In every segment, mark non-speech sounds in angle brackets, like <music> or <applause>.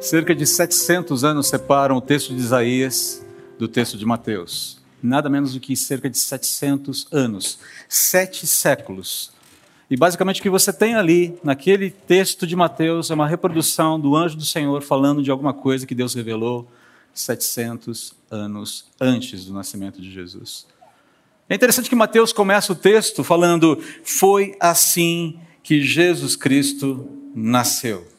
Cerca de 700 anos separam o texto de Isaías do texto de Mateus. Nada menos do que cerca de 700 anos. Sete séculos. E basicamente o que você tem ali, naquele texto de Mateus, é uma reprodução do anjo do Senhor falando de alguma coisa que Deus revelou 700 anos antes do nascimento de Jesus. É interessante que Mateus começa o texto falando: Foi assim que Jesus Cristo nasceu.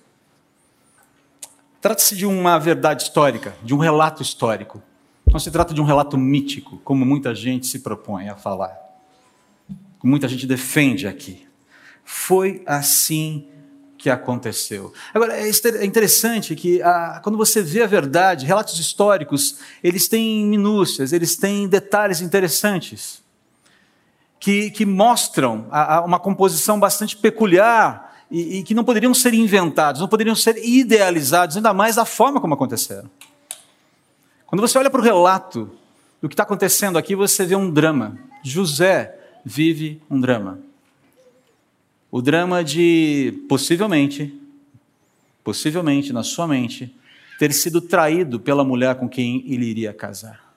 Trata-se de uma verdade histórica, de um relato histórico. Não se trata de um relato mítico, como muita gente se propõe a falar. Como muita gente defende aqui. Foi assim que aconteceu. Agora, é, é interessante que ah, quando você vê a verdade, relatos históricos, eles têm minúcias, eles têm detalhes interessantes, que, que mostram a, a uma composição bastante peculiar e, e que não poderiam ser inventados, não poderiam ser idealizados, ainda mais da forma como aconteceram. Quando você olha para o relato do que está acontecendo aqui, você vê um drama. José vive um drama. O drama de, possivelmente, possivelmente na sua mente, ter sido traído pela mulher com quem ele iria casar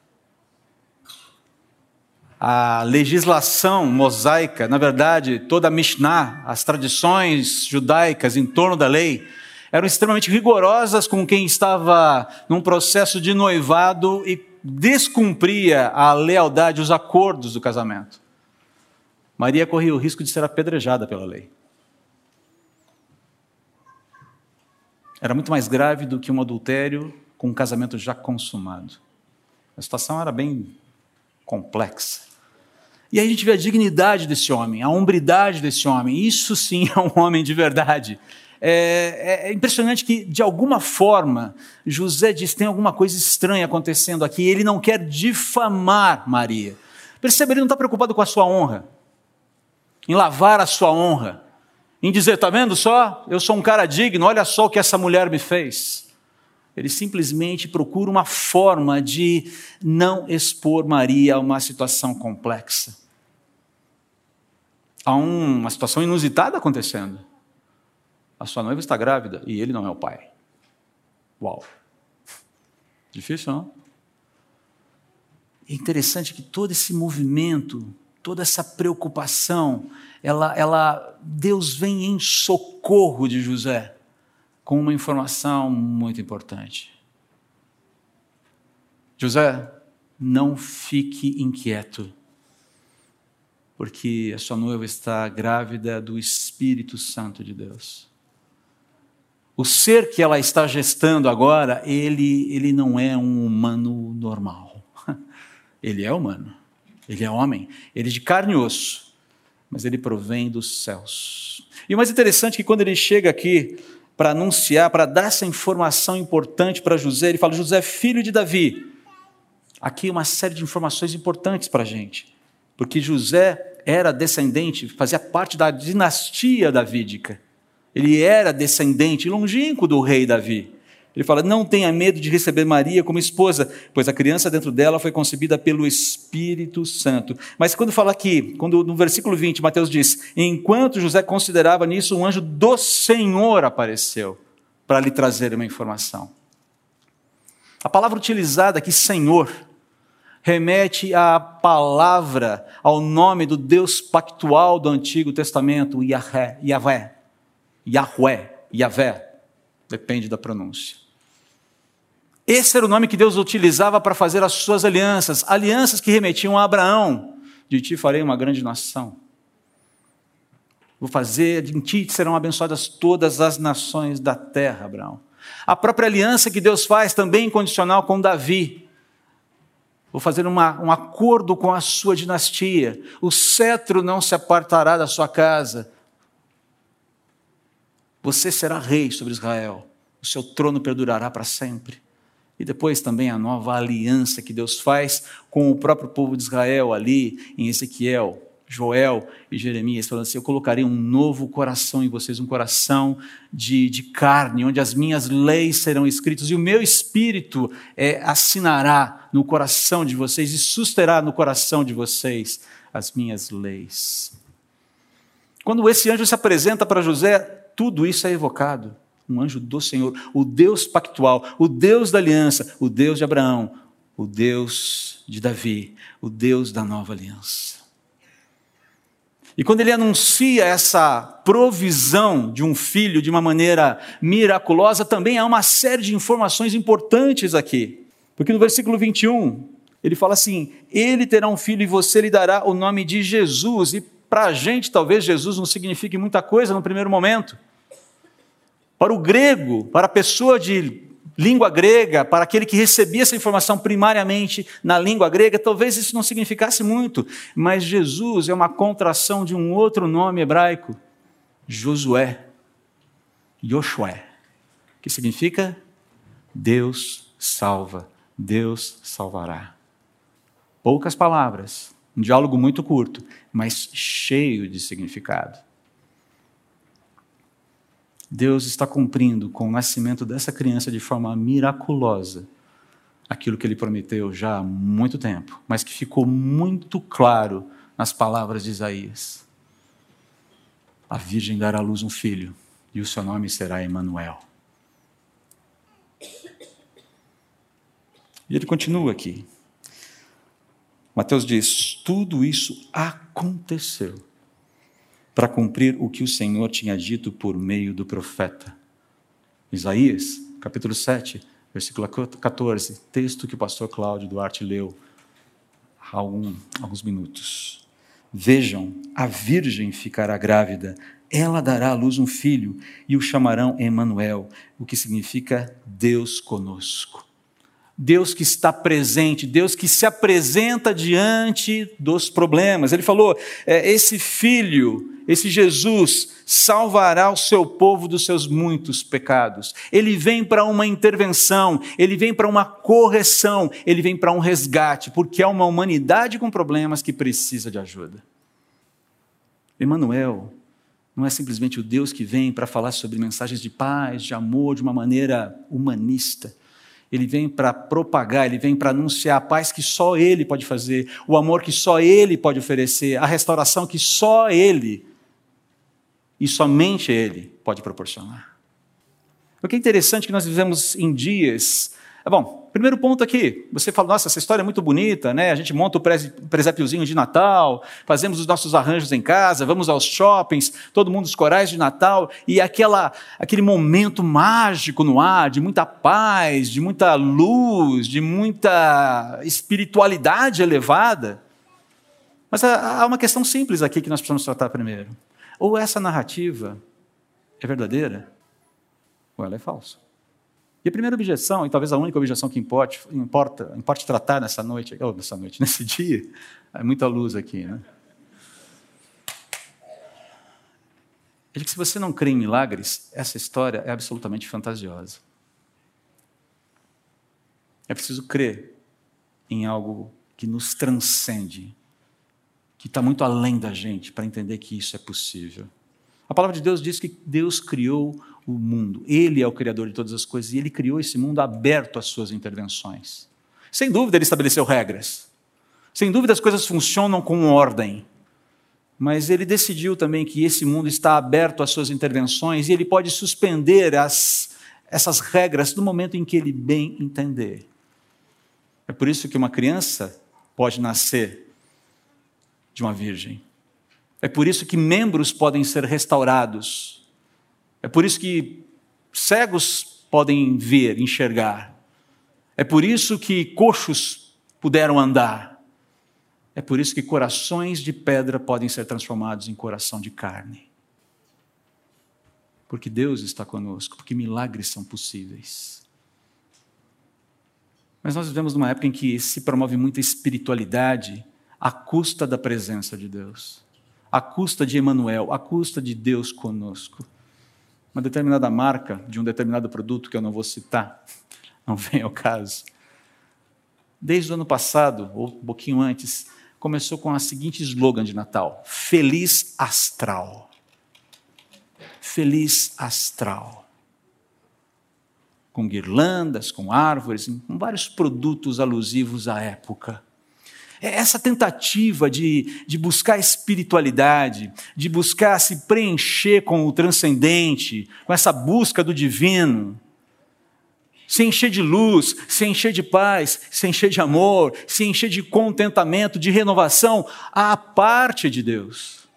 a legislação mosaica, na verdade, toda a Mishnah, as tradições judaicas em torno da lei, eram extremamente rigorosas com quem estava num processo de noivado e descumpria a lealdade, os acordos do casamento. Maria corria o risco de ser apedrejada pela lei. Era muito mais grave do que um adultério com um casamento já consumado. A situação era bem complexa. E aí a gente vê a dignidade desse homem, a hombridade desse homem. Isso sim <laughs> é um homem de verdade. É, é, é, impressionante que, de alguma forma, José diz: tem alguma coisa estranha acontecendo aqui. Ele não quer difamar Maria. Perceba, ele não está preocupado com a sua honra, em lavar a sua honra, em dizer: está vendo só? Eu sou um cara digno, olha só o que essa mulher me fez. Ele simplesmente procura uma forma de não expor Maria a uma situação complexa há uma situação inusitada acontecendo. A sua noiva está grávida e ele não é o pai. Uau! Difícil, não? É interessante que todo esse movimento, toda essa preocupação, ela, ela, Deus vem em socorro de José com uma informação muito importante. José, não fique inquieto porque a sua noiva está grávida do Espírito Santo de Deus. O ser que ela está gestando agora, ele, ele não é um humano normal. <laughs> Ele é humano, ele é homem, ele é de carne e osso, mas ele provém dos céus. E o mais interessante é que quando ele chega aqui para anunciar, para dar essa informação importante para José, ele fala: José, filho de Davi. Aqui uma série de informações importantes para a gente porque José era descendente, fazia parte da dinastia davídica. Ele era descendente longínquo do rei Davi. Ele fala: Não tenha medo de receber Maria como esposa, pois a criança dentro dela foi concebida pelo Espírito Santo. Mas quando fala aqui, quando no versículo 20, Mateus diz: Enquanto José considerava nisso, um anjo do Senhor apareceu para lhe trazer uma informação. A palavra utilizada aqui, Senhor, remete à palavra, ao nome do Deus pactual do Antigo Testamento, Yahvé, Yahvé, Yahvé, Yahvé, depende da pronúncia. Esse era o nome que Deus utilizava para fazer as suas alianças, alianças que remetiam a Abraão: de ti farei uma grande nação. Vou fazer, em ti serão abençoadas todas as nações da terra, Abraão. A própria aliança que Deus faz também incondicional com Davi, Vou fazer uma, um acordo com a sua dinastia. O cetro não se apartará da sua casa. Você será rei sobre Israel. O seu trono perdurará para sempre. E depois também a nova aliança que Deus faz com o próprio povo de Israel ali em Ezequiel, Joel e Jeremias, falando assim: Eu colocarei um novo coração em vocês, um coração de, de carne, onde as minhas leis serão escritas, e o meu espírito é, assinará no coração de vocês e susterá no coração de vocês as minhas leis. Quando esse anjo se apresenta para José, tudo isso é evocado. um anjo do Senhor, o Deus pactual, o Deus da aliança, o Deus de Abraão, o Deus de Davi, o Deus da nova aliança. E quando ele anuncia essa provisão de um filho de uma maneira miraculosa, também há uma série de informações importantes aqui. Porque no versículo 21, ele fala assim: Ele terá um filho e você lhe dará o nome de Jesus. E para a gente, talvez Jesus não signifique muita coisa no primeiro momento. Para o grego, para a pessoa de língua grega, para aquele que recebia essa informação primariamente na língua grega, talvez isso não significasse muito, mas Jesus é uma contração de um outro nome hebraico, Josué, Yoshué, que significa Deus salva, Deus salvará. Poucas palavras, um diálogo muito curto, mas cheio de significado. Deus está cumprindo com o nascimento dessa criança de forma miraculosa aquilo que ele prometeu já há muito tempo, mas que ficou muito claro nas palavras de Isaías. A virgem dará à luz um filho, e o seu nome será Emanuel. E ele continua aqui. Mateus diz: tudo isso aconteceu para cumprir o que o Senhor tinha dito por meio do profeta. Isaías, capítulo 7, versículo 14, texto que o pastor Cláudio Duarte leu há alguns minutos. Vejam, a virgem ficará grávida, ela dará à luz um filho e o chamarão Emanuel, o que significa Deus conosco. Deus que está presente, Deus que se apresenta diante dos problemas. Ele falou: é, esse filho, esse Jesus, salvará o seu povo dos seus muitos pecados. Ele vem para uma intervenção, ele vem para uma correção, ele vem para um resgate, porque é uma humanidade com problemas que precisa de ajuda. Emmanuel não é simplesmente o Deus que vem para falar sobre mensagens de paz, de amor, de uma maneira humanista ele vem para propagar, ele vem para anunciar a paz que só ele pode fazer, o amor que só ele pode oferecer, a restauração que só ele e somente ele pode proporcionar. O que é interessante é que nós vivemos em dias é bom, primeiro ponto aqui, você fala, nossa, essa história é muito bonita, né? A gente monta o presépiozinho de Natal, fazemos os nossos arranjos em casa, vamos aos shoppings, todo mundo os corais de Natal, e aquela, aquele momento mágico no ar, de muita paz, de muita luz, de muita espiritualidade elevada. Mas há uma questão simples aqui que nós precisamos tratar primeiro. Ou essa narrativa é verdadeira, ou ela é falsa. E a primeira objeção, e talvez a única objeção que importe, importa, importe tratar nessa noite, ou nessa noite, <laughs> nesse dia, é muita luz aqui, né? É que se você não crê em milagres, essa história é absolutamente fantasiosa. É preciso crer em algo que nos transcende, que está muito além da gente, para entender que isso é possível. A palavra de Deus diz que Deus criou o mundo. Ele é o criador de todas as coisas e ele criou esse mundo aberto às suas intervenções. Sem dúvida, ele estabeleceu regras. Sem dúvida, as coisas funcionam com ordem. Mas ele decidiu também que esse mundo está aberto às suas intervenções e ele pode suspender as, essas regras no momento em que ele bem entender. É por isso que uma criança pode nascer de uma virgem. É por isso que membros podem ser restaurados é por isso que cegos podem ver, enxergar. É por isso que coxos puderam andar. É por isso que corações de pedra podem ser transformados em coração de carne. Porque Deus está conosco, porque milagres são possíveis. Mas nós vivemos numa época em que se promove muita espiritualidade à custa da presença de Deus, à custa de Emmanuel, à custa de Deus conosco uma determinada marca de um determinado produto que eu não vou citar, <laughs> não vem ao caso. Desde o ano passado, ou um pouquinho antes, começou com a seguinte slogan de Natal: Feliz Astral. Feliz Astral. Com guirlandas, com árvores, com vários produtos alusivos à época. É essa tentativa de, de buscar espiritualidade, de buscar se preencher com o transcendente, com essa busca do divino, se encher de luz, se encher de paz, se encher de amor, se encher de contentamento, de renovação, à parte de Deus.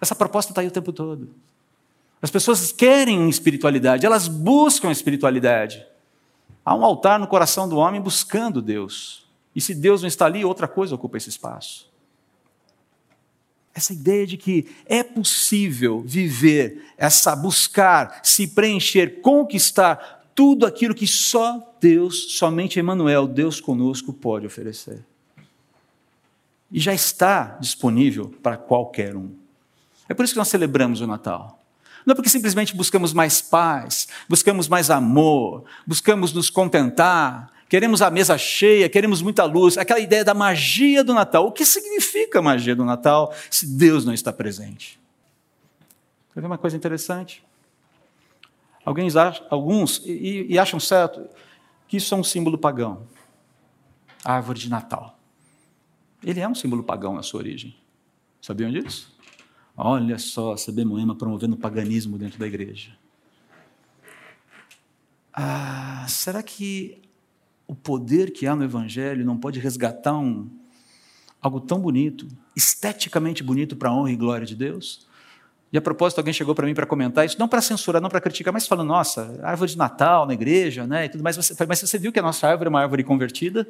Essa proposta está aí o tempo todo. As pessoas querem espiritualidade, elas buscam espiritualidade. Há um altar no coração do homem buscando Deus. E se Deus não está ali, outra coisa ocupa esse espaço. Essa ideia de que é possível viver, essa buscar, se preencher, conquistar tudo aquilo que só Deus, somente Emmanuel, Deus conosco, pode oferecer. E já está disponível para qualquer um. É por isso que nós celebramos o Natal. Não é porque simplesmente buscamos mais paz, buscamos mais amor, buscamos nos contentar, queremos a mesa cheia, queremos muita luz, aquela ideia da magia do Natal. O que significa a magia do Natal se Deus não está presente? Quer ver uma coisa interessante? Alguns e, e acham certo, que isso é um símbolo pagão. A árvore de Natal. Ele é um símbolo pagão na sua origem. Sabiam disso? Olha só, CB Moema promovendo o paganismo dentro da igreja. Ah, será que o poder que há no Evangelho não pode resgatar um, algo tão bonito, esteticamente bonito para a honra e glória de Deus? E a propósito, alguém chegou para mim para comentar isso, não para censurar, não para criticar, mas falando, nossa, árvore de Natal na igreja, né, e tudo mais. Mas você viu que a nossa árvore é uma árvore convertida?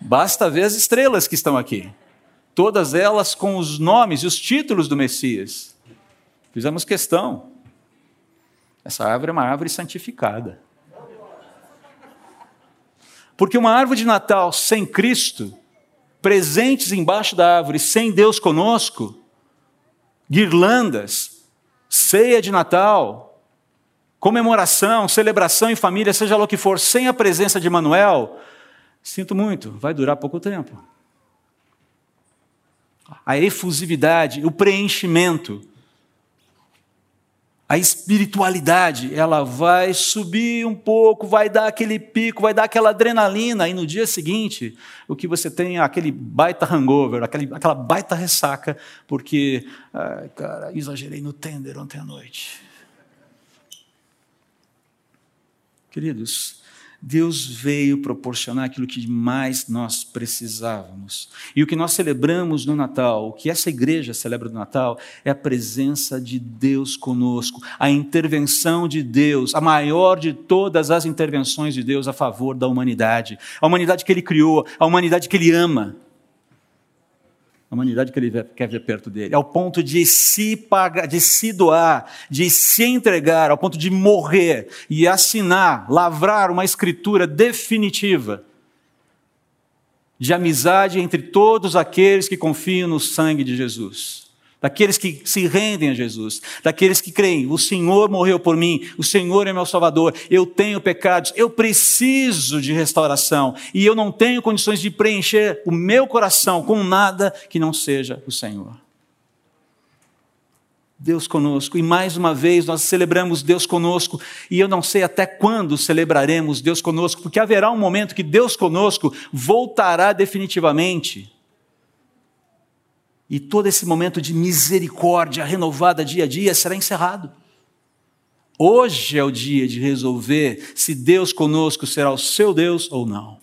Basta ver as estrelas que estão aqui todas elas com os nomes e os títulos do Messias. Fizemos questão. Essa árvore é uma árvore santificada. Porque uma árvore de Natal sem Cristo, presentes embaixo da árvore, sem Deus conosco, guirlandas, ceia de Natal, comemoração, celebração em família, seja lá o que for, sem a presença de Manuel, sinto muito, vai durar pouco tempo. A efusividade, o preenchimento, a espiritualidade, ela vai subir um pouco, vai dar aquele pico, vai dar aquela adrenalina, e no dia seguinte, o que você tem é aquele baita hangover, aquele, aquela baita ressaca, porque, cara, exagerei no tender ontem à noite. Queridos, Deus veio proporcionar aquilo que mais nós precisávamos. E o que nós celebramos no Natal, o que essa igreja celebra no Natal, é a presença de Deus conosco, a intervenção de Deus, a maior de todas as intervenções de Deus a favor da humanidade. A humanidade que Ele criou, a humanidade que Ele ama a humanidade que ele quer ver perto dele, ao ponto de se pagar, de se doar, de se entregar, ao ponto de morrer e assinar, lavrar uma escritura definitiva de amizade entre todos aqueles que confiam no sangue de Jesus daqueles que se rendem a Jesus, daqueles que creem: o Senhor morreu por mim, o Senhor é meu Salvador, eu tenho pecados, eu preciso de restauração e eu não tenho condições de preencher o meu coração com nada que não seja o Senhor. Deus conosco, e mais uma vez nós celebramos Deus conosco, e eu não sei até quando celebraremos Deus conosco, porque haverá um momento que Deus conosco voltará definitivamente e todo esse momento de misericórdia renovada dia a dia será encerrado. Hoje é o dia de resolver se Deus conosco será o seu Deus ou não.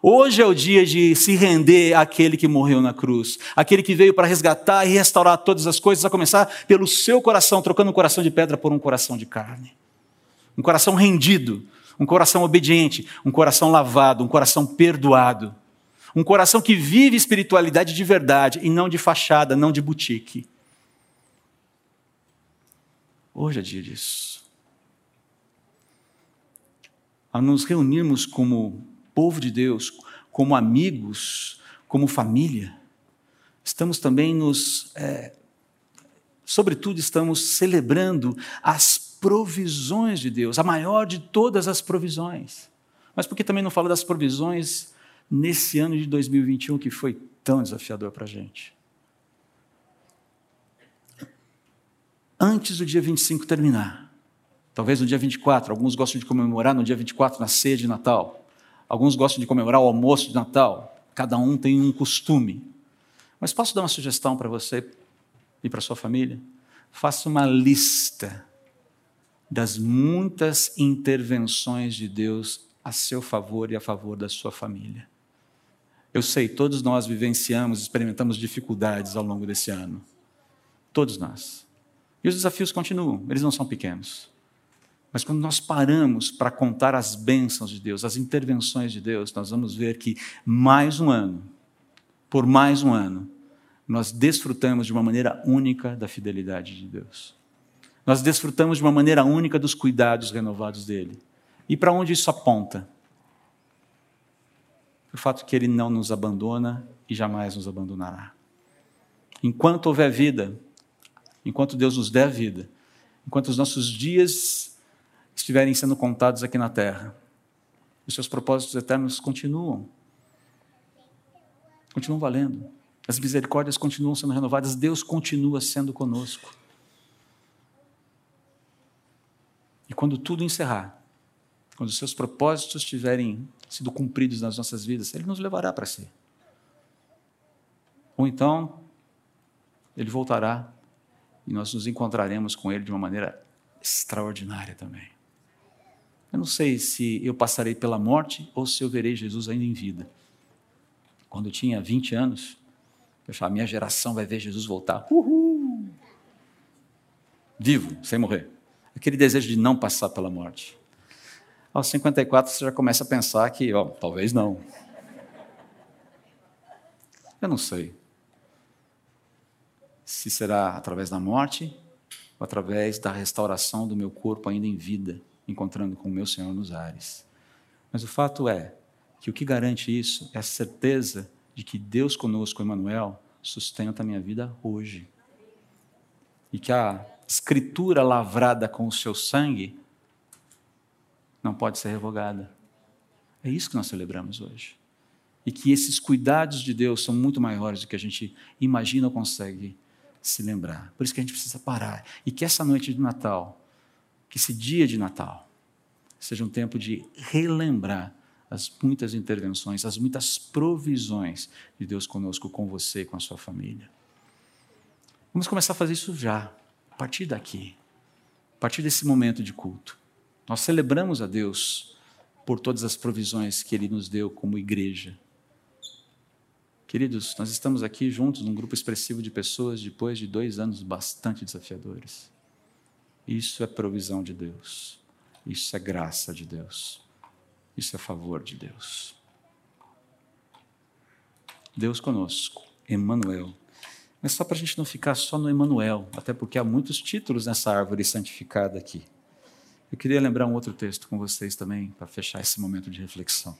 Hoje é o dia de se render àquele que morreu na cruz, aquele que veio para resgatar e restaurar todas as coisas, a começar pelo seu coração, trocando um coração de pedra por um coração de carne. Um coração rendido, um coração obediente, um coração lavado, um coração perdoado. Um coração que vive espiritualidade de verdade e não de fachada, não de boutique. Hoje é dia disso. A nos reunirmos como povo de Deus, como amigos, como família, estamos também nos. É, sobretudo, estamos celebrando as provisões de Deus, a maior de todas as provisões. Mas por que também não falo das provisões nesse ano de 2021 que foi tão desafiador para a gente. Antes do dia 25 terminar, talvez no dia 24, alguns gostam de comemorar no dia 24 na ceia de Natal. Alguns gostam de comemorar o almoço de Natal. Cada um tem um costume. Mas posso dar uma sugestão para você e para sua família? Faça uma lista das muitas intervenções de Deus a seu favor e a favor da sua família. Eu sei, todos nós vivenciamos, experimentamos dificuldades ao longo desse ano. Todos nós. E os desafios continuam, eles não são pequenos. Mas quando nós paramos para contar as bênçãos de Deus, as intervenções de Deus, nós vamos ver que mais um ano, por mais um ano, nós desfrutamos de uma maneira única da fidelidade de Deus. Nós desfrutamos de uma maneira única dos cuidados renovados dele. E para onde isso aponta? O fato que ele não nos abandona e jamais nos abandonará. Enquanto houver vida, enquanto Deus nos der vida, enquanto os nossos dias estiverem sendo contados aqui na terra, os seus propósitos eternos continuam. Continuam valendo. As misericórdias continuam sendo renovadas, Deus continua sendo conosco. E quando tudo encerrar, quando os seus propósitos tiverem sido cumpridos nas nossas vidas, Ele nos levará para si. Ou então, Ele voltará e nós nos encontraremos com Ele de uma maneira extraordinária também. Eu não sei se eu passarei pela morte ou se eu verei Jesus ainda em vida. Quando eu tinha 20 anos, eu falava, minha geração vai ver Jesus voltar. Uhul! Vivo, sem morrer. Aquele desejo de não passar pela morte. Aos 54 você já começa a pensar que, ó, talvez não. Eu não sei se será através da morte ou através da restauração do meu corpo ainda em vida encontrando com o meu Senhor nos ares. Mas o fato é que o que garante isso é a certeza de que Deus conosco, Emmanuel, sustenta a minha vida hoje. E que a escritura lavrada com o seu sangue não pode ser revogada. É isso que nós celebramos hoje. E que esses cuidados de Deus são muito maiores do que a gente imagina ou consegue se lembrar. Por isso que a gente precisa parar. E que essa noite de Natal que esse dia de Natal seja um tempo de relembrar as muitas intervenções, as muitas provisões de Deus conosco, com você, com a sua família. Vamos começar a fazer isso já, a partir daqui, a partir desse momento de culto. Nós celebramos a Deus por todas as provisões que Ele nos deu como igreja. Queridos, nós estamos aqui juntos num grupo expressivo de pessoas depois de dois anos bastante desafiadores. Isso é provisão de Deus. Isso é graça de Deus. Isso é favor de Deus. Deus conosco, Emmanuel. Mas só para a gente não ficar só no Emmanuel, até porque há muitos títulos nessa árvore santificada aqui. Eu queria lembrar um outro texto com vocês também, para fechar esse momento de reflexão.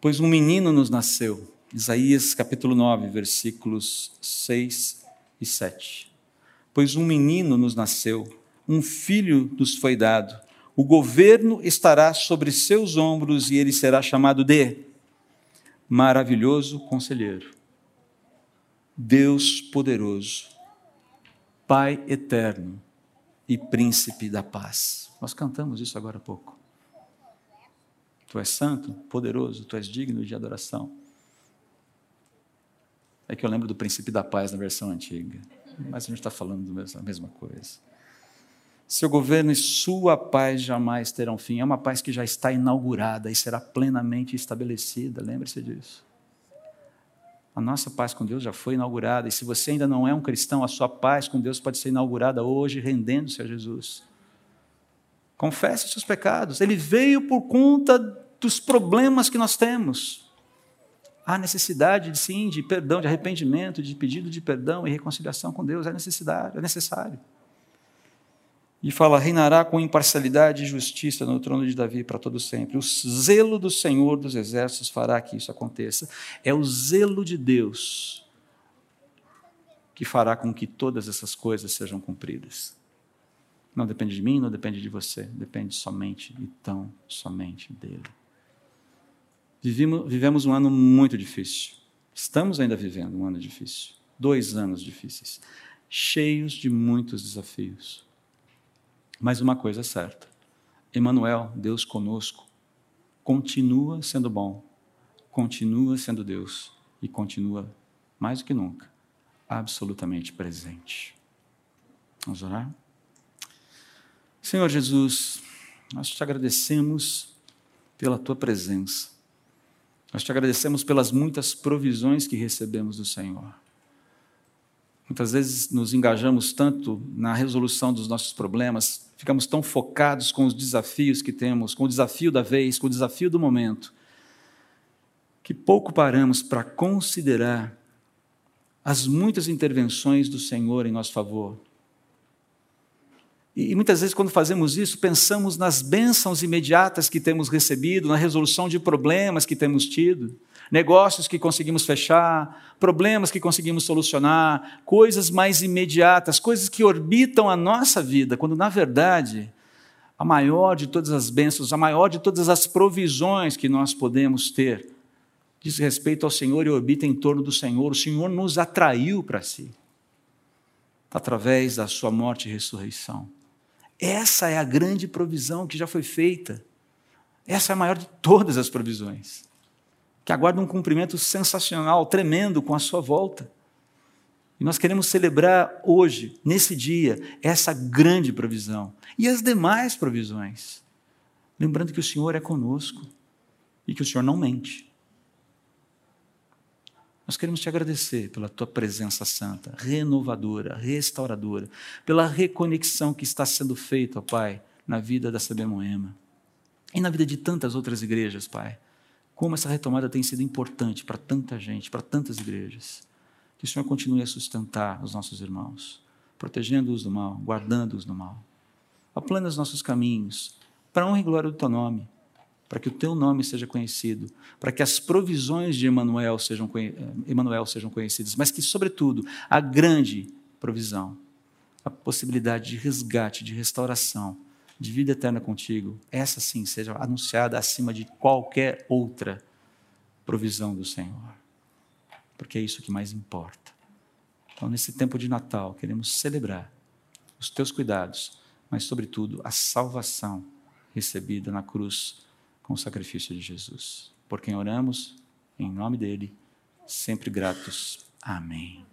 Pois um menino nos nasceu, Isaías capítulo 9, versículos 6 e 7 pois um menino nos nasceu, um filho nos foi dado. O governo estará sobre seus ombros e ele será chamado de Maravilhoso Conselheiro, Deus Poderoso, Pai Eterno e Príncipe da Paz. Nós cantamos isso agora há pouco. Tu és santo, poderoso, tu és digno de adoração. É que eu lembro do Príncipe da Paz na versão antiga mas a gente está falando da mesma coisa. Seu governo e sua paz jamais terão fim. É uma paz que já está inaugurada e será plenamente estabelecida. Lembre-se disso. A nossa paz com Deus já foi inaugurada. E se você ainda não é um cristão, a sua paz com Deus pode ser inaugurada hoje, rendendo-se a Jesus. Confesse os seus pecados. Ele veio por conta dos problemas que nós temos. Há necessidade, sim, de perdão, de arrependimento, de pedido de perdão e reconciliação com Deus. É necessidade, é necessário. E fala: reinará com imparcialidade e justiça no trono de Davi para todo sempre. O zelo do Senhor dos exércitos fará que isso aconteça. É o zelo de Deus que fará com que todas essas coisas sejam cumpridas. Não depende de mim, não depende de você, depende somente e tão somente dele. Vivemos um ano muito difícil. Estamos ainda vivendo um ano difícil. Dois anos difíceis. Cheios de muitos desafios. Mas uma coisa é certa: Emmanuel, Deus conosco, continua sendo bom, continua sendo Deus e continua, mais do que nunca, absolutamente presente. Vamos orar? Senhor Jesus, nós te agradecemos pela tua presença. Nós te agradecemos pelas muitas provisões que recebemos do Senhor. Muitas vezes nos engajamos tanto na resolução dos nossos problemas, ficamos tão focados com os desafios que temos, com o desafio da vez, com o desafio do momento, que pouco paramos para considerar as muitas intervenções do Senhor em nosso favor. E muitas vezes, quando fazemos isso, pensamos nas bênçãos imediatas que temos recebido, na resolução de problemas que temos tido negócios que conseguimos fechar, problemas que conseguimos solucionar, coisas mais imediatas, coisas que orbitam a nossa vida, quando na verdade a maior de todas as bênçãos, a maior de todas as provisões que nós podemos ter diz respeito ao Senhor e orbita em torno do Senhor. O Senhor nos atraiu para si através da sua morte e ressurreição. Essa é a grande provisão que já foi feita. Essa é a maior de todas as provisões que aguarda um cumprimento sensacional, tremendo com a sua volta. E nós queremos celebrar hoje, nesse dia, essa grande provisão e as demais provisões. Lembrando que o Senhor é conosco e que o Senhor não mente. Nós queremos te agradecer pela tua presença santa, renovadora, restauradora, pela reconexão que está sendo feita, Pai, na vida da CB Moema e na vida de tantas outras igrejas, Pai como essa retomada tem sido importante para tanta gente, para tantas igrejas. Que o Senhor continue a sustentar os nossos irmãos, protegendo-os do mal, guardando-os do mal. Aplane os nossos caminhos, para honra e glória do teu nome, para que o teu nome seja conhecido, para que as provisões de Emanuel sejam, Emmanuel sejam conhecidas, mas que, sobretudo, a grande provisão, a possibilidade de resgate, de restauração, de vida eterna contigo, essa sim seja anunciada acima de qualquer outra provisão do Senhor. Porque é isso que mais importa. Então, nesse tempo de Natal, queremos celebrar os teus cuidados, mas, sobretudo, a salvação recebida na cruz com o sacrifício de Jesus. Por quem oramos, em nome dele, sempre gratos. Amém.